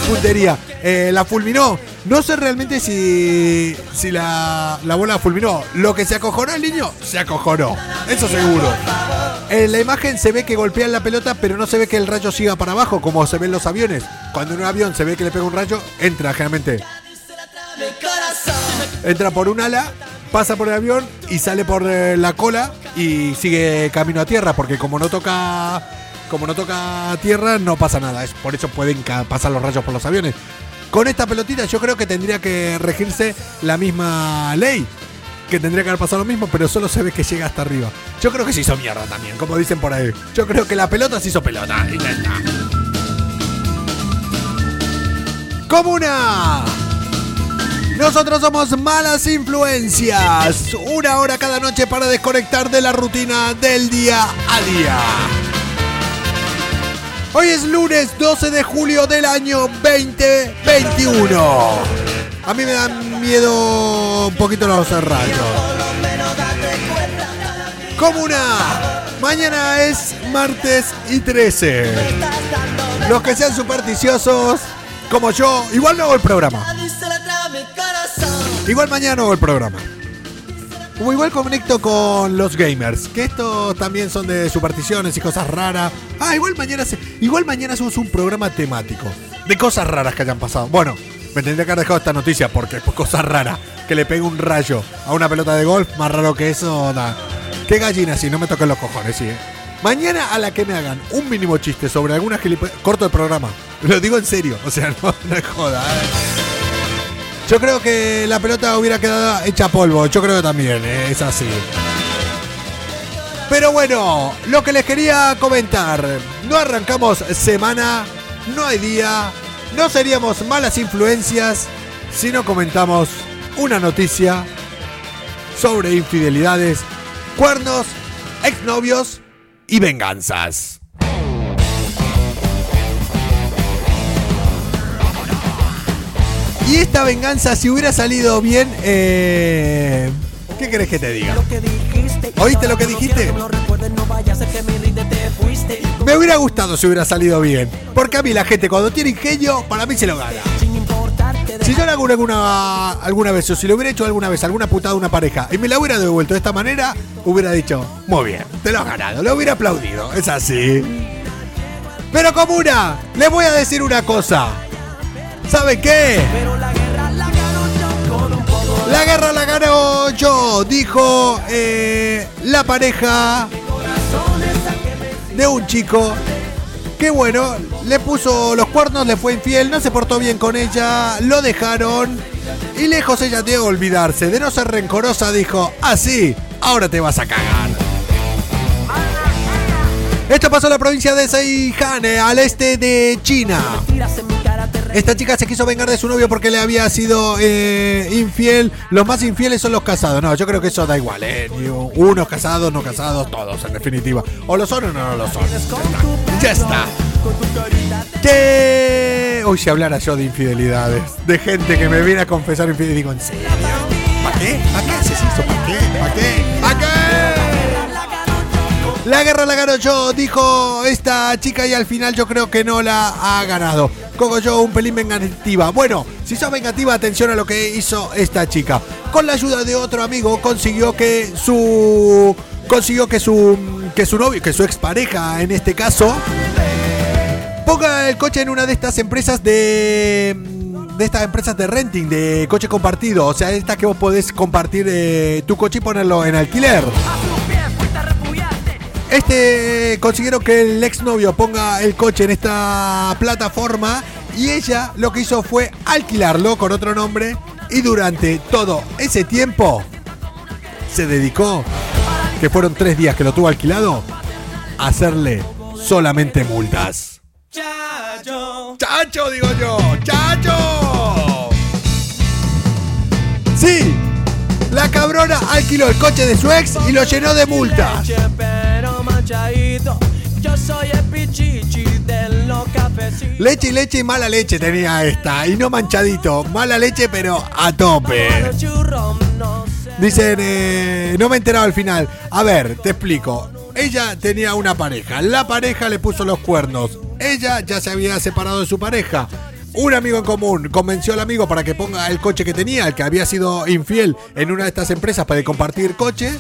puntería. Eh, la fulminó. No sé realmente si, si la, la bola fulminó. Lo que se acojonó el niño, se acojonó. Eso seguro. En la imagen se ve que golpean la pelota, pero no se ve que el rayo siga para abajo, como se ve en los aviones. Cuando en un avión se ve que le pega un rayo, entra generalmente. Entra por un ala, pasa por el avión y sale por eh, la cola y sigue camino a tierra, porque como no toca. Como no toca tierra, no pasa nada. Es por eso pueden pasar los rayos por los aviones. Con esta pelotita yo creo que tendría que regirse la misma ley. Que tendría que haber pasado lo mismo, pero solo se ve que llega hasta arriba. Yo creo que se hizo mierda también, como dicen por ahí. Yo creo que la pelota se hizo pelota. Y. Comuna. Nosotros somos malas influencias. Una hora cada noche para desconectar de la rutina del día a día. Hoy es lunes 12 de julio del año 2021. A mí me dan miedo un poquito los rayos. Comuna. Mañana es martes y 13. Los que sean supersticiosos, como yo, igual no hago el programa. Igual mañana hago el programa. Como igual conecto con los gamers, que estos también son de supersticiones y cosas raras. Ah, igual mañana se, igual mañana hacemos un programa temático de cosas raras que hayan pasado. Bueno, me tendría que haber dejado esta noticia porque pues, cosas raras. Que le pegue un rayo a una pelota de golf, más raro que eso, nada. Qué gallina si no me toquen los cojones, sí. eh. Mañana a la que me hagan un mínimo chiste sobre alguna gilipo... Corto el programa. Lo digo en serio, o sea, no, no es joda. eh. Yo creo que la pelota hubiera quedado hecha polvo. Yo creo que también, eh, es así. Pero bueno, lo que les quería comentar. No arrancamos semana, no hay día, no seríamos malas influencias si no comentamos una noticia sobre infidelidades, cuernos, exnovios y venganzas. Y esta venganza, si hubiera salido bien, eh, ¿qué querés que te diga? ¿Oíste lo que dijiste? Me hubiera gustado si hubiera salido bien. Porque a mí la gente cuando tiene ingenio, para mí se lo gana. Si yo le hago alguna, alguna vez, o si le hubiera hecho alguna vez alguna putada a una pareja y me la hubiera devuelto de esta manera, hubiera dicho, muy bien, te lo has ganado, lo hubiera aplaudido, es así. Pero comuna, les voy a decir una cosa. ¿Sabe qué? La guerra la ganó yo, dijo eh, la pareja de un chico que bueno, le puso los cuernos, le fue infiel, no se portó bien con ella, lo dejaron y lejos ella de olvidarse, de no ser rencorosa, dijo, así, ahora te vas a cagar. Esto pasó en la provincia de Seihan, eh, al este de China. Esta chica se quiso vengar de su novio porque le había sido eh, infiel. Los más infieles son los casados. No, yo creo que eso da igual, ¿eh? Unos casados, no casados, todos, en definitiva. O lo son o no lo son. Ya está. Que hoy si hablara yo de infidelidades, de gente que me viene a confesar infidelidad, digo, ¿en serio? ¿Para qué? ¿Para qué haces eso? ¿Para qué? ¿Para qué? ¿Para qué? La guerra la ganó yo, dijo esta chica y al final yo creo que no la ha ganado. Coco yo un pelín vengativa. Bueno, si sos vengativa, atención a lo que hizo esta chica. Con la ayuda de otro amigo consiguió que su consiguió que su que su novio, que su expareja en este caso ponga el coche en una de estas empresas de de estas empresas de renting, de coche compartido. O sea, estas que vos podés compartir eh, tu coche y ponerlo en alquiler. Este consiguieron que el exnovio ponga el coche en esta plataforma y ella lo que hizo fue alquilarlo con otro nombre y durante todo ese tiempo se dedicó, que fueron tres días que lo tuvo alquilado, a hacerle solamente multas. Chacho. Chacho, digo yo. Chacho. Sí. La cabrona alquiló el coche de su ex y lo llenó de multas. Leche y leche y mala leche tenía esta. Y no manchadito. Mala leche, pero a tope. Dicen, eh, no me he enterado al final. A ver, te explico. Ella tenía una pareja. La pareja le puso los cuernos. Ella ya se había separado de su pareja. Un amigo en común convenció al amigo para que ponga el coche que tenía, el que había sido infiel en una de estas empresas para compartir coche.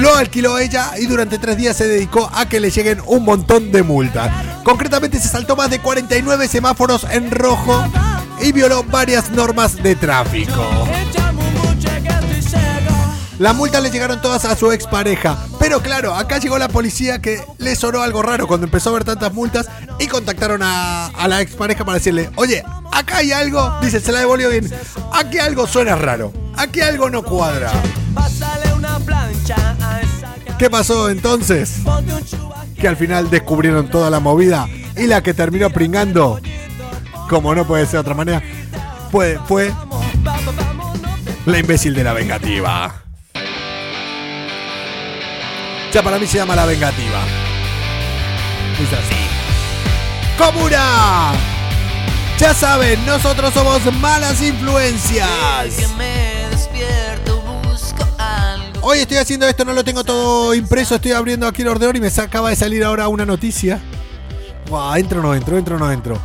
Lo alquiló ella y durante tres días se dedicó a que le lleguen un montón de multas. Concretamente se saltó más de 49 semáforos en rojo y violó varias normas de tráfico. Las multas le llegaron todas a su expareja. Pero claro, acá llegó la policía que le sonó algo raro cuando empezó a ver tantas multas y contactaron a, a la expareja para decirle, oye, acá hay algo, dice, se la devolvió bien, aquí algo suena raro, aquí algo no cuadra. ¿Qué pasó entonces? Que al final descubrieron toda la movida y la que terminó pringando, como no puede ser de otra manera, fue, fue la imbécil de la vengativa. Ya para mí se llama La Vengativa. Dice así. ¡Comuna! Ya saben, nosotros somos malas influencias. Hoy estoy haciendo esto, no lo tengo todo impreso, estoy abriendo aquí el ordenador y me acaba de salir ahora una noticia. Wow, entro no entro, entro o no entro.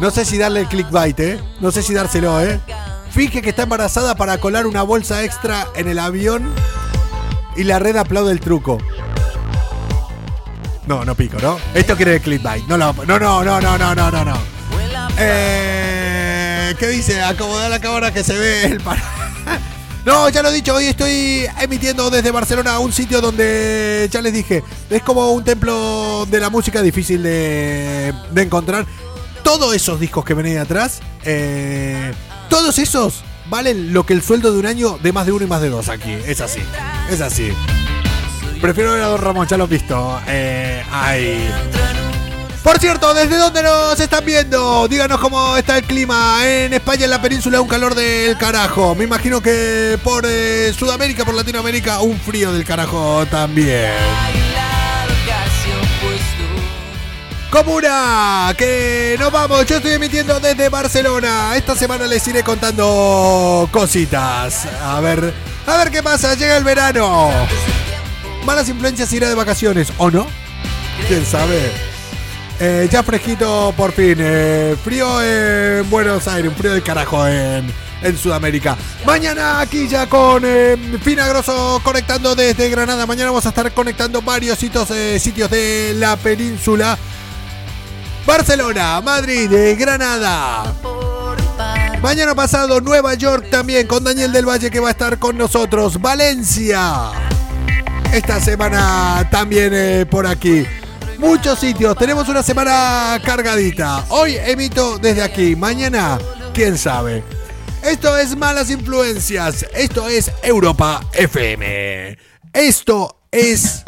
No sé si darle el clickbait, ¿eh? No sé si dárselo, ¿eh? Finge que está embarazada para colar una bolsa extra en el avión y la red aplaude el truco. No, no pico, ¿no? Esto quiere el clickbait. No, no, no, no, no, no, no, no. Eh, ¿Qué dice? Acomodar la cámara que se ve el par... No, ya lo he dicho, hoy estoy emitiendo desde Barcelona un sitio donde, ya les dije, es como un templo de la música difícil de, encontrar. Todos esos discos que ven atrás, eh, todos esos valen lo que el sueldo de un año de más de uno y más de dos aquí. Es así. Es así. Prefiero ver a Don Ramón, ya lo he visto. Eh, ay. Por cierto, ¿desde dónde nos están viendo? Díganos cómo está el clima. En España, en la península, un calor del carajo. Me imagino que por eh, Sudamérica, por Latinoamérica, un frío del carajo también. Comuna, que nos vamos. Yo estoy emitiendo desde Barcelona. Esta semana les iré contando cositas. A ver, a ver qué pasa. Llega el verano. Malas influencias irá de vacaciones, ¿o no? ¿Quién sabe? Eh, ya fresquito por fin. Eh, frío en Buenos Aires, un frío del carajo en, en Sudamérica. Mañana aquí ya con eh, conectando desde Granada. Mañana vamos a estar conectando varios sitios, sitios de la península. Barcelona, Madrid, Granada. Mañana pasado, Nueva York también con Daniel del Valle que va a estar con nosotros. Valencia. Esta semana también eh, por aquí. Muchos sitios. Tenemos una semana cargadita. Hoy emito desde aquí. Mañana, quién sabe. Esto es Malas Influencias. Esto es Europa FM. Esto es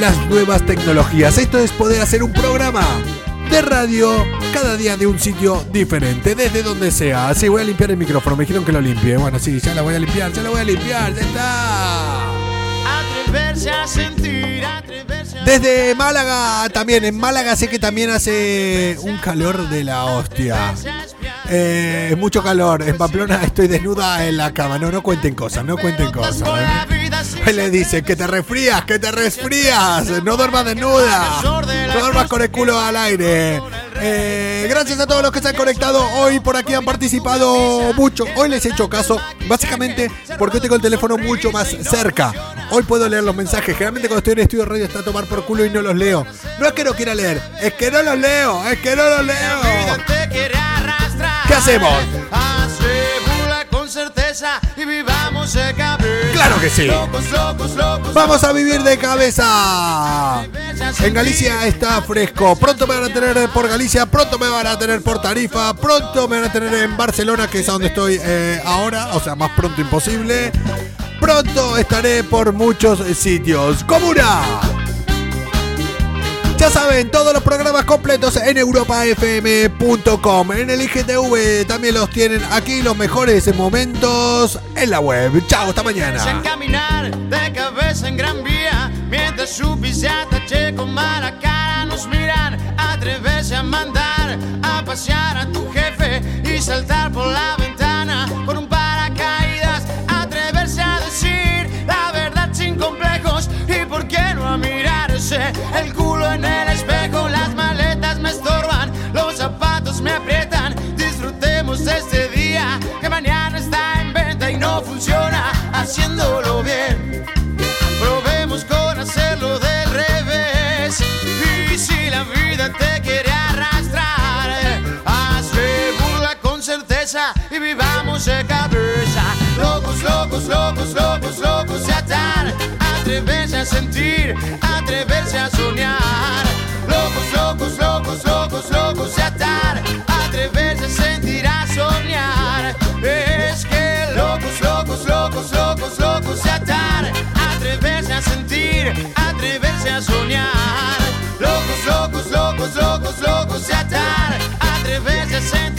las nuevas tecnologías. Esto es poder hacer un programa de radio cada día de un sitio diferente, desde donde sea. Así voy a limpiar el micrófono, me dijeron que lo limpie. Bueno, sí, ya la voy a limpiar, ya la voy a limpiar, ya está. Desde Málaga también, en Málaga sé que también hace un calor de la hostia. Eh, mucho calor. En Pamplona estoy desnuda en la cama. No, no cuenten cosas, no cuenten cosas. ¿eh? Le dice que te resfrías, que te resfrías. No duermas desnuda. No duermas con el culo al aire. Eh, gracias a todos los que se han conectado hoy por aquí, han participado mucho. Hoy les he hecho caso, básicamente porque tengo el teléfono mucho más cerca. Hoy puedo leer los mensajes. Generalmente cuando estoy en estudio radio está a tomar por culo y no los leo. No es que no quiera leer, es que no los leo, es que no los leo. ¿Qué hacemos? Con certeza y vivamos de cabeza. Claro que sí. Locos, locos, locos. Vamos a vivir de cabeza. En Galicia está fresco. Pronto me van a tener por Galicia, pronto me van a tener por Tarifa, pronto me van a tener en Barcelona, que es a donde estoy eh, ahora, o sea, más pronto imposible. Pronto estaré por muchos sitios. ¡Comuna! Ya saben, todos los programas completos en europafm.com. En el IGTV también los tienen aquí, los mejores momentos en la web. Chao, hasta En mañana. caminar de cabeza en gran vía Mientras su pisata che con mala cara nos miran Atreverse a mandar a pasear a tu jefe Y saltar por la ventana con un haciéndolo bien. Probemos con hacerlo del revés. Y si la vida te quiere arrastrar, asegura con certeza y vivamos de cabeza. Locos, locos, locos, locos, locos de atar. Atreverse a sentir, atreverse a soñar. Locos, locos, locos, locos, locos de atar. Locos, locos, locos, de atar. Atreverse a sentir, atreverse a soñar. Locos, locos, locos, locos, locos de atar. Atreverse a sentir.